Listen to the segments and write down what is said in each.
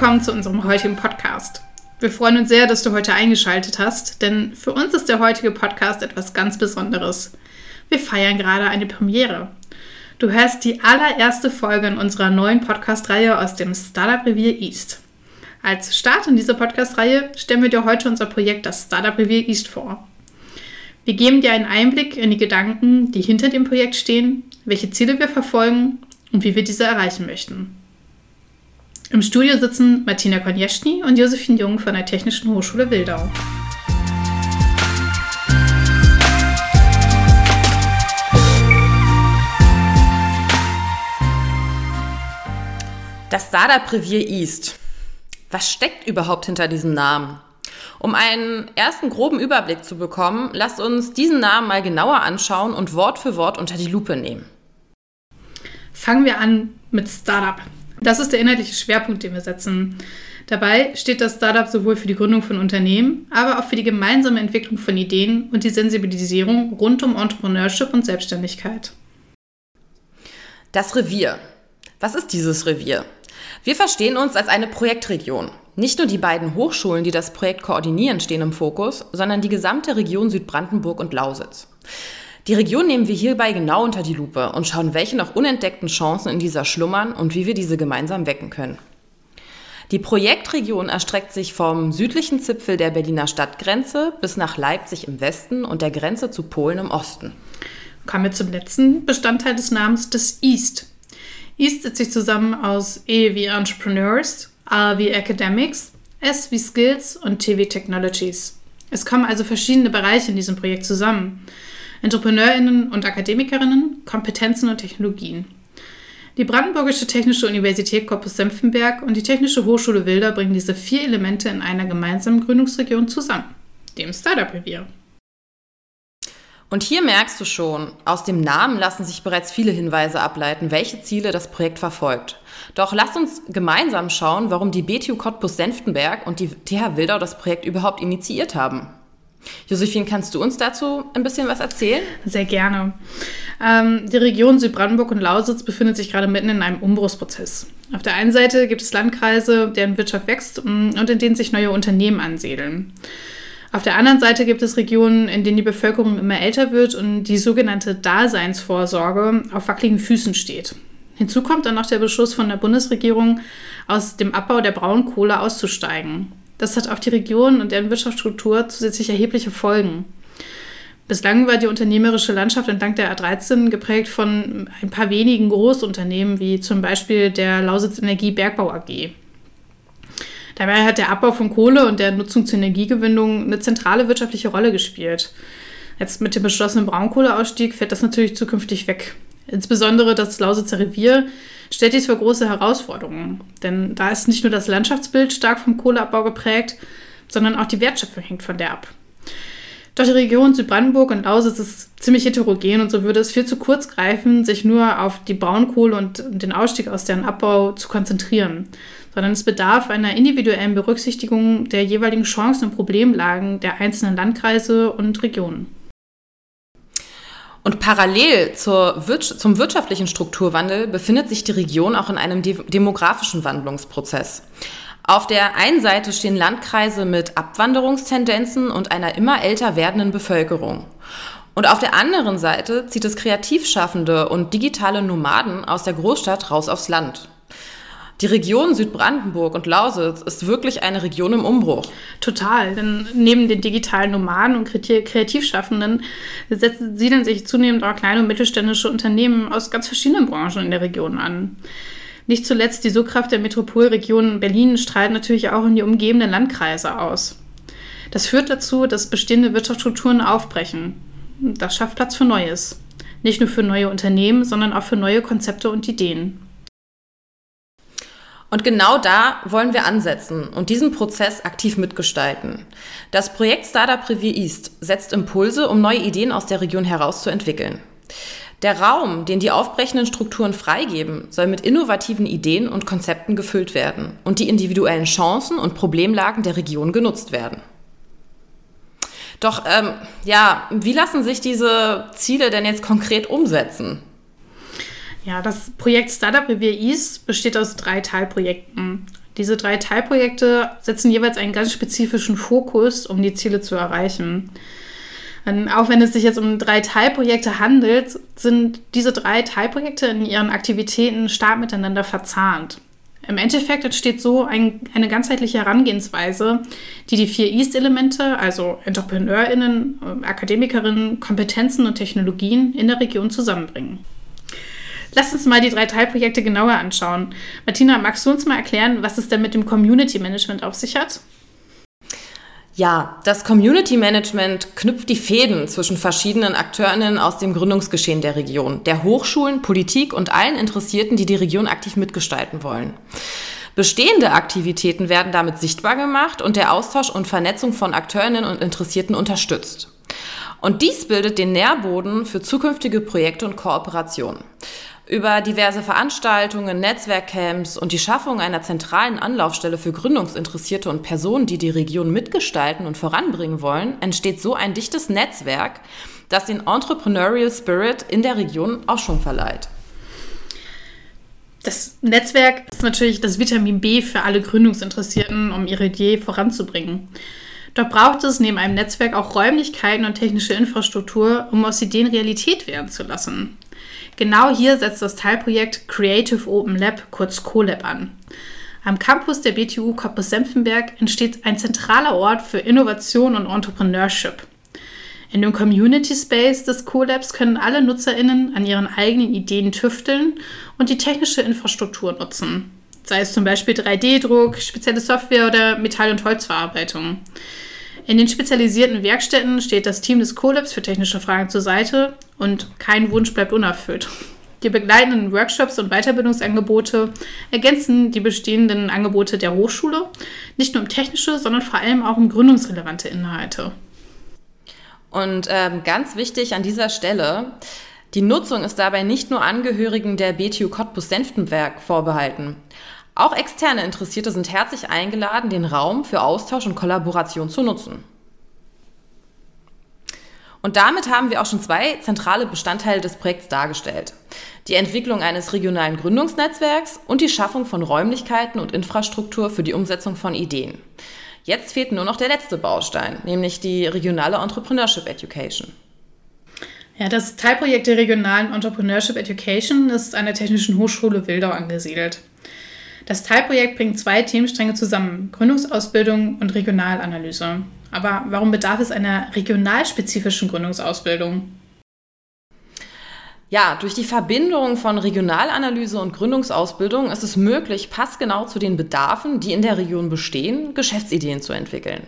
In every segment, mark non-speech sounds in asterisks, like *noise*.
willkommen zu unserem heutigen Podcast. Wir freuen uns sehr, dass du heute eingeschaltet hast, denn für uns ist der heutige Podcast etwas ganz Besonderes. Wir feiern gerade eine Premiere. Du hörst die allererste Folge in unserer neuen Podcast-Reihe aus dem Startup Revier East. Als Start in dieser Podcast-Reihe stellen wir dir heute unser Projekt das Startup Revier East vor. Wir geben dir einen Einblick in die Gedanken, die hinter dem Projekt stehen, welche Ziele wir verfolgen und wie wir diese erreichen möchten. Im Studio sitzen Martina Konjeschny und Josephine Jung von der Technischen Hochschule Wildau. Das Startup Revier East. Was steckt überhaupt hinter diesem Namen? Um einen ersten groben Überblick zu bekommen, lasst uns diesen Namen mal genauer anschauen und Wort für Wort unter die Lupe nehmen. Fangen wir an mit Startup. Das ist der inhaltliche Schwerpunkt, den wir setzen. Dabei steht das Startup sowohl für die Gründung von Unternehmen, aber auch für die gemeinsame Entwicklung von Ideen und die Sensibilisierung rund um Entrepreneurship und Selbstständigkeit. Das Revier. Was ist dieses Revier? Wir verstehen uns als eine Projektregion. Nicht nur die beiden Hochschulen, die das Projekt koordinieren, stehen im Fokus, sondern die gesamte Region Südbrandenburg und Lausitz. Die Region nehmen wir hierbei genau unter die Lupe und schauen, welche noch unentdeckten Chancen in dieser schlummern und wie wir diese gemeinsam wecken können. Die Projektregion erstreckt sich vom südlichen Zipfel der Berliner Stadtgrenze bis nach Leipzig im Westen und der Grenze zu Polen im Osten. Kommen wir zum letzten Bestandteil des Namens, des East. East setzt sich zusammen aus E wie Entrepreneurs, A wie Academics, S wie Skills und T wie Technologies. Es kommen also verschiedene Bereiche in diesem Projekt zusammen. EntrepreneurInnen und Akademikerinnen, Kompetenzen und Technologien. Die Brandenburgische Technische Universität Cottbus-Senftenberg und die Technische Hochschule Wilder bringen diese vier Elemente in einer gemeinsamen Gründungsregion zusammen, dem Startup-Revier. Und hier merkst du schon, aus dem Namen lassen sich bereits viele Hinweise ableiten, welche Ziele das Projekt verfolgt. Doch lass uns gemeinsam schauen, warum die BTU Cottbus-Senftenberg und die TH Wildau das Projekt überhaupt initiiert haben. Josephine, kannst du uns dazu ein bisschen was erzählen? Sehr gerne. Ähm, die Region Südbrandenburg und Lausitz befindet sich gerade mitten in einem Umbruchsprozess. Auf der einen Seite gibt es Landkreise, deren Wirtschaft wächst mm, und in denen sich neue Unternehmen ansiedeln. Auf der anderen Seite gibt es Regionen, in denen die Bevölkerung immer älter wird und die sogenannte Daseinsvorsorge auf wackeligen Füßen steht. Hinzu kommt dann noch der Beschluss von der Bundesregierung, aus dem Abbau der Braunkohle auszusteigen. Das hat auf die Region und deren Wirtschaftsstruktur zusätzlich erhebliche Folgen. Bislang war die unternehmerische Landschaft entlang der A13 geprägt von ein paar wenigen Großunternehmen, wie zum Beispiel der Lausitz Energie Bergbau AG. Dabei hat der Abbau von Kohle und der Nutzung zur Energiegewinnung eine zentrale wirtschaftliche Rolle gespielt. Jetzt mit dem beschlossenen Braunkohleausstieg fällt das natürlich zukünftig weg. Insbesondere das Lausitzer Revier stellt dies vor große Herausforderungen. Denn da ist nicht nur das Landschaftsbild stark vom Kohleabbau geprägt, sondern auch die Wertschöpfung hängt von der ab. Doch die Region Südbrandenburg und Lausitz ist ziemlich heterogen und so würde es viel zu kurz greifen, sich nur auf die Braunkohle und den Ausstieg aus deren Abbau zu konzentrieren, sondern es bedarf einer individuellen Berücksichtigung der jeweiligen Chancen und Problemlagen der einzelnen Landkreise und Regionen. Und parallel zur, zum wirtschaftlichen Strukturwandel befindet sich die Region auch in einem de demografischen Wandlungsprozess. Auf der einen Seite stehen Landkreise mit Abwanderungstendenzen und einer immer älter werdenden Bevölkerung. Und auf der anderen Seite zieht es Kreativschaffende und digitale Nomaden aus der Großstadt raus aufs Land. Die Region Südbrandenburg und Lausitz ist wirklich eine Region im Umbruch. Total, denn neben den digitalen Nomaden und Kreativschaffenden siedeln sich zunehmend auch kleine und mittelständische Unternehmen aus ganz verschiedenen Branchen in der Region an. Nicht zuletzt die Sogkraft der Metropolregion Berlin strahlt natürlich auch in die umgebenden Landkreise aus. Das führt dazu, dass bestehende Wirtschaftsstrukturen aufbrechen. Das schafft Platz für Neues. Nicht nur für neue Unternehmen, sondern auch für neue Konzepte und Ideen. Und genau da wollen wir ansetzen und diesen Prozess aktiv mitgestalten. Das Projekt Startup Review East setzt Impulse, um neue Ideen aus der Region herauszuentwickeln. Der Raum, den die aufbrechenden Strukturen freigeben, soll mit innovativen Ideen und Konzepten gefüllt werden und die individuellen Chancen und Problemlagen der Region genutzt werden. Doch ähm, ja, wie lassen sich diese Ziele denn jetzt konkret umsetzen? Ja, das Projekt Startup Revier East besteht aus drei Teilprojekten. Diese drei Teilprojekte setzen jeweils einen ganz spezifischen Fokus, um die Ziele zu erreichen. Und auch wenn es sich jetzt um drei Teilprojekte handelt, sind diese drei Teilprojekte in ihren Aktivitäten stark miteinander verzahnt. Im Endeffekt entsteht so ein, eine ganzheitliche Herangehensweise, die die vier East-Elemente, also EntrepreneurInnen, Akademikerinnen, Kompetenzen und Technologien in der Region zusammenbringen. Lass uns mal die drei Teilprojekte genauer anschauen. Martina, magst du uns mal erklären, was es denn mit dem Community Management auf sich hat? Ja, das Community Management knüpft die Fäden zwischen verschiedenen Akteurinnen aus dem Gründungsgeschehen der Region, der Hochschulen, Politik und allen Interessierten, die die Region aktiv mitgestalten wollen. Bestehende Aktivitäten werden damit sichtbar gemacht und der Austausch und Vernetzung von Akteurinnen und Interessierten unterstützt. Und dies bildet den Nährboden für zukünftige Projekte und Kooperationen. Über diverse Veranstaltungen, Netzwerkcamps und die Schaffung einer zentralen Anlaufstelle für Gründungsinteressierte und Personen, die die Region mitgestalten und voranbringen wollen, entsteht so ein dichtes Netzwerk, das den Entrepreneurial Spirit in der Region Aufschwung verleiht. Das Netzwerk ist natürlich das Vitamin B für alle Gründungsinteressierten, um ihre Idee voranzubringen. Doch braucht es neben einem Netzwerk auch Räumlichkeiten und technische Infrastruktur, um aus Ideen Realität werden zu lassen. Genau hier setzt das Teilprojekt Creative Open Lab, kurz CoLab, an. Am Campus der BTU Cottbus-Senftenberg entsteht ein zentraler Ort für Innovation und Entrepreneurship. In dem Community Space des CoLabs können alle NutzerInnen an ihren eigenen Ideen tüfteln und die technische Infrastruktur nutzen. Sei es zum Beispiel 3D-Druck, spezielle Software oder Metall- und Holzverarbeitung. In den spezialisierten Werkstätten steht das Team des CoLabs für technische Fragen zur Seite und kein Wunsch bleibt unerfüllt. Die begleitenden Workshops und Weiterbildungsangebote ergänzen die bestehenden Angebote der Hochschule, nicht nur um technische, sondern vor allem auch um gründungsrelevante Inhalte. Und ähm, ganz wichtig an dieser Stelle, die Nutzung ist dabei nicht nur Angehörigen der BTU Cottbus-Senftenberg vorbehalten. Auch externe Interessierte sind herzlich eingeladen, den Raum für Austausch und Kollaboration zu nutzen. Und damit haben wir auch schon zwei zentrale Bestandteile des Projekts dargestellt. Die Entwicklung eines regionalen Gründungsnetzwerks und die Schaffung von Räumlichkeiten und Infrastruktur für die Umsetzung von Ideen. Jetzt fehlt nur noch der letzte Baustein, nämlich die regionale Entrepreneurship Education. Ja, das Teilprojekt der regionalen Entrepreneurship Education ist an der Technischen Hochschule Wildau angesiedelt. Das Teilprojekt bringt zwei Themenstränge zusammen, Gründungsausbildung und Regionalanalyse. Aber warum bedarf es einer regionalspezifischen Gründungsausbildung? Ja, durch die Verbindung von Regionalanalyse und Gründungsausbildung ist es möglich, passgenau zu den Bedarfen, die in der Region bestehen, Geschäftsideen zu entwickeln.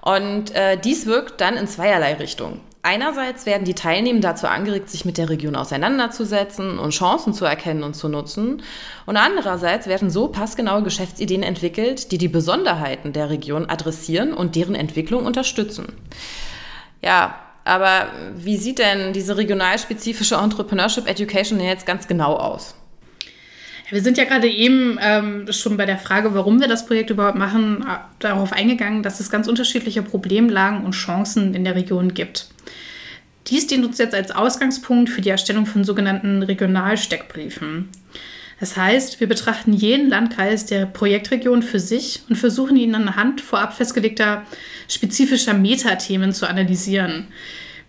Und äh, dies wirkt dann in zweierlei Richtung. Einerseits werden die Teilnehmer dazu angeregt, sich mit der Region auseinanderzusetzen und Chancen zu erkennen und zu nutzen. Und andererseits werden so passgenaue Geschäftsideen entwickelt, die die Besonderheiten der Region adressieren und deren Entwicklung unterstützen. Ja, aber wie sieht denn diese regionalspezifische Entrepreneurship Education jetzt ganz genau aus? Wir sind ja gerade eben ähm, schon bei der Frage, warum wir das Projekt überhaupt machen, äh, darauf eingegangen, dass es ganz unterschiedliche Problemlagen und Chancen in der Region gibt. Dies dient uns jetzt als Ausgangspunkt für die Erstellung von sogenannten Regionalsteckbriefen. Das heißt, wir betrachten jeden Landkreis der Projektregion für sich und versuchen ihn anhand vorab festgelegter spezifischer Metathemen zu analysieren.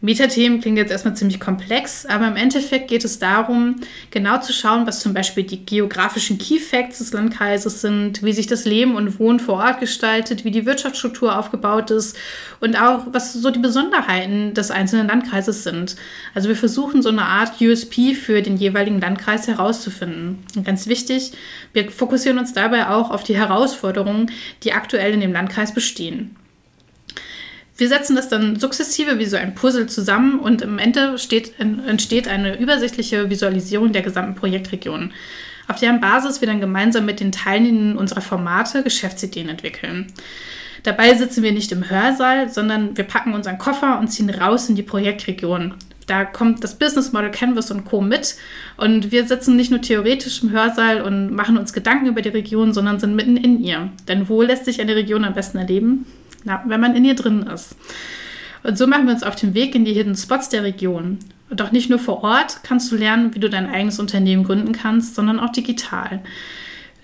Metathemen klingt jetzt erstmal ziemlich komplex, aber im Endeffekt geht es darum, genau zu schauen, was zum Beispiel die geografischen Key Facts des Landkreises sind, wie sich das Leben und Wohnen vor Ort gestaltet, wie die Wirtschaftsstruktur aufgebaut ist und auch, was so die Besonderheiten des einzelnen Landkreises sind. Also wir versuchen so eine Art USP für den jeweiligen Landkreis herauszufinden. Und ganz wichtig, wir fokussieren uns dabei auch auf die Herausforderungen, die aktuell in dem Landkreis bestehen. Wir setzen das dann sukzessive wie so ein Puzzle zusammen und im Ende steht, entsteht eine übersichtliche Visualisierung der gesamten Projektregion, auf deren Basis wir dann gemeinsam mit den Teilnehmern unserer Formate Geschäftsideen entwickeln. Dabei sitzen wir nicht im Hörsaal, sondern wir packen unseren Koffer und ziehen raus in die Projektregion. Da kommt das Business Model Canvas und Co. mit und wir sitzen nicht nur theoretisch im Hörsaal und machen uns Gedanken über die Region, sondern sind mitten in ihr. Denn wo lässt sich eine Region am besten erleben? Na, wenn man in ihr drin ist. Und so machen wir uns auf den Weg in die Hidden Spots der Region. Doch nicht nur vor Ort kannst du lernen, wie du dein eigenes Unternehmen gründen kannst, sondern auch digital.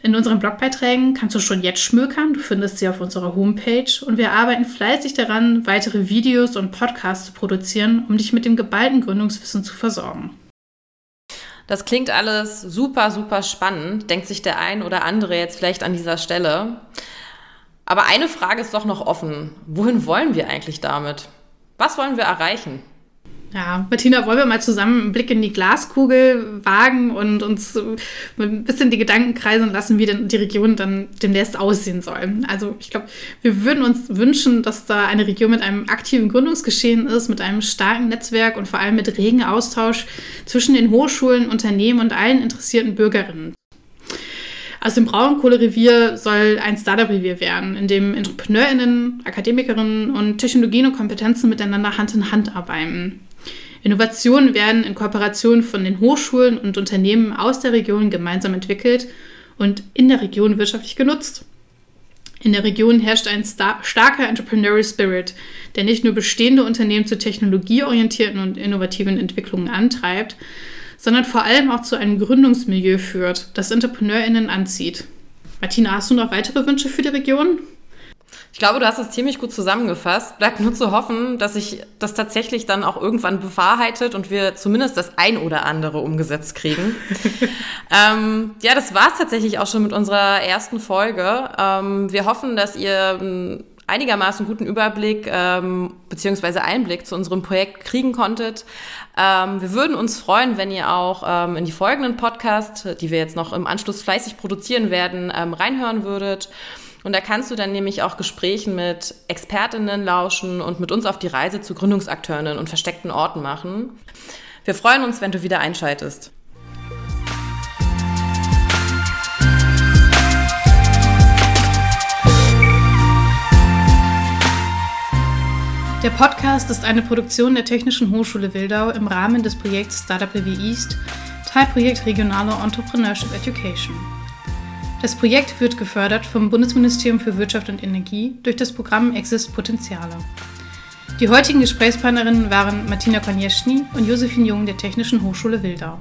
In unseren Blogbeiträgen kannst du schon jetzt schmökern. Du findest sie auf unserer Homepage. Und wir arbeiten fleißig daran, weitere Videos und Podcasts zu produzieren, um dich mit dem geballten Gründungswissen zu versorgen. Das klingt alles super, super spannend, denkt sich der ein oder andere jetzt vielleicht an dieser Stelle. Aber eine Frage ist doch noch offen. Wohin wollen wir eigentlich damit? Was wollen wir erreichen? Ja, Martina, wollen wir mal zusammen einen Blick in die Glaskugel wagen und uns ein bisschen die Gedanken kreisen lassen, wie denn die Region dann demnächst aussehen soll. Also ich glaube, wir würden uns wünschen, dass da eine Region mit einem aktiven Gründungsgeschehen ist, mit einem starken Netzwerk und vor allem mit regen Austausch zwischen den Hochschulen, Unternehmen und allen interessierten Bürgerinnen. Aus dem Braunkohlerevier soll ein Startup-Revier werden, in dem EntrepreneurInnen, Akademikerinnen und Technologien und Kompetenzen miteinander Hand in Hand arbeiten. Innovationen werden in Kooperation von den Hochschulen und Unternehmen aus der Region gemeinsam entwickelt und in der Region wirtschaftlich genutzt. In der Region herrscht ein starker Entrepreneurial Spirit, der nicht nur bestehende Unternehmen zu technologieorientierten und innovativen Entwicklungen antreibt, sondern vor allem auch zu einem Gründungsmilieu führt, das EntrepreneurInnen anzieht. Martina, hast du noch weitere Wünsche für die Region? Ich glaube, du hast es ziemlich gut zusammengefasst. Bleibt nur zu hoffen, dass sich das tatsächlich dann auch irgendwann bewahrheitet und wir zumindest das ein oder andere umgesetzt kriegen. *laughs* ähm, ja, das war es tatsächlich auch schon mit unserer ersten Folge. Ähm, wir hoffen, dass ihr einen einigermaßen guten Überblick ähm, bzw. Einblick zu unserem Projekt kriegen konntet. Ähm, wir würden uns freuen, wenn ihr auch ähm, in die folgenden Podcasts, die wir jetzt noch im Anschluss fleißig produzieren werden, ähm, reinhören würdet. Und da kannst du dann nämlich auch Gesprächen mit Expertinnen lauschen und mit uns auf die Reise zu Gründungsakteurinnen und versteckten Orten machen. Wir freuen uns, wenn du wieder einschaltest. Der Podcast ist eine Produktion der Technischen Hochschule Wildau im Rahmen des Projekts Startup Review East, Teilprojekt Regionale Entrepreneurship Education. Das Projekt wird gefördert vom Bundesministerium für Wirtschaft und Energie durch das Programm Exist Potenziale. Die heutigen Gesprächspartnerinnen waren Martina Konieschny und Josephine Jung der Technischen Hochschule Wildau.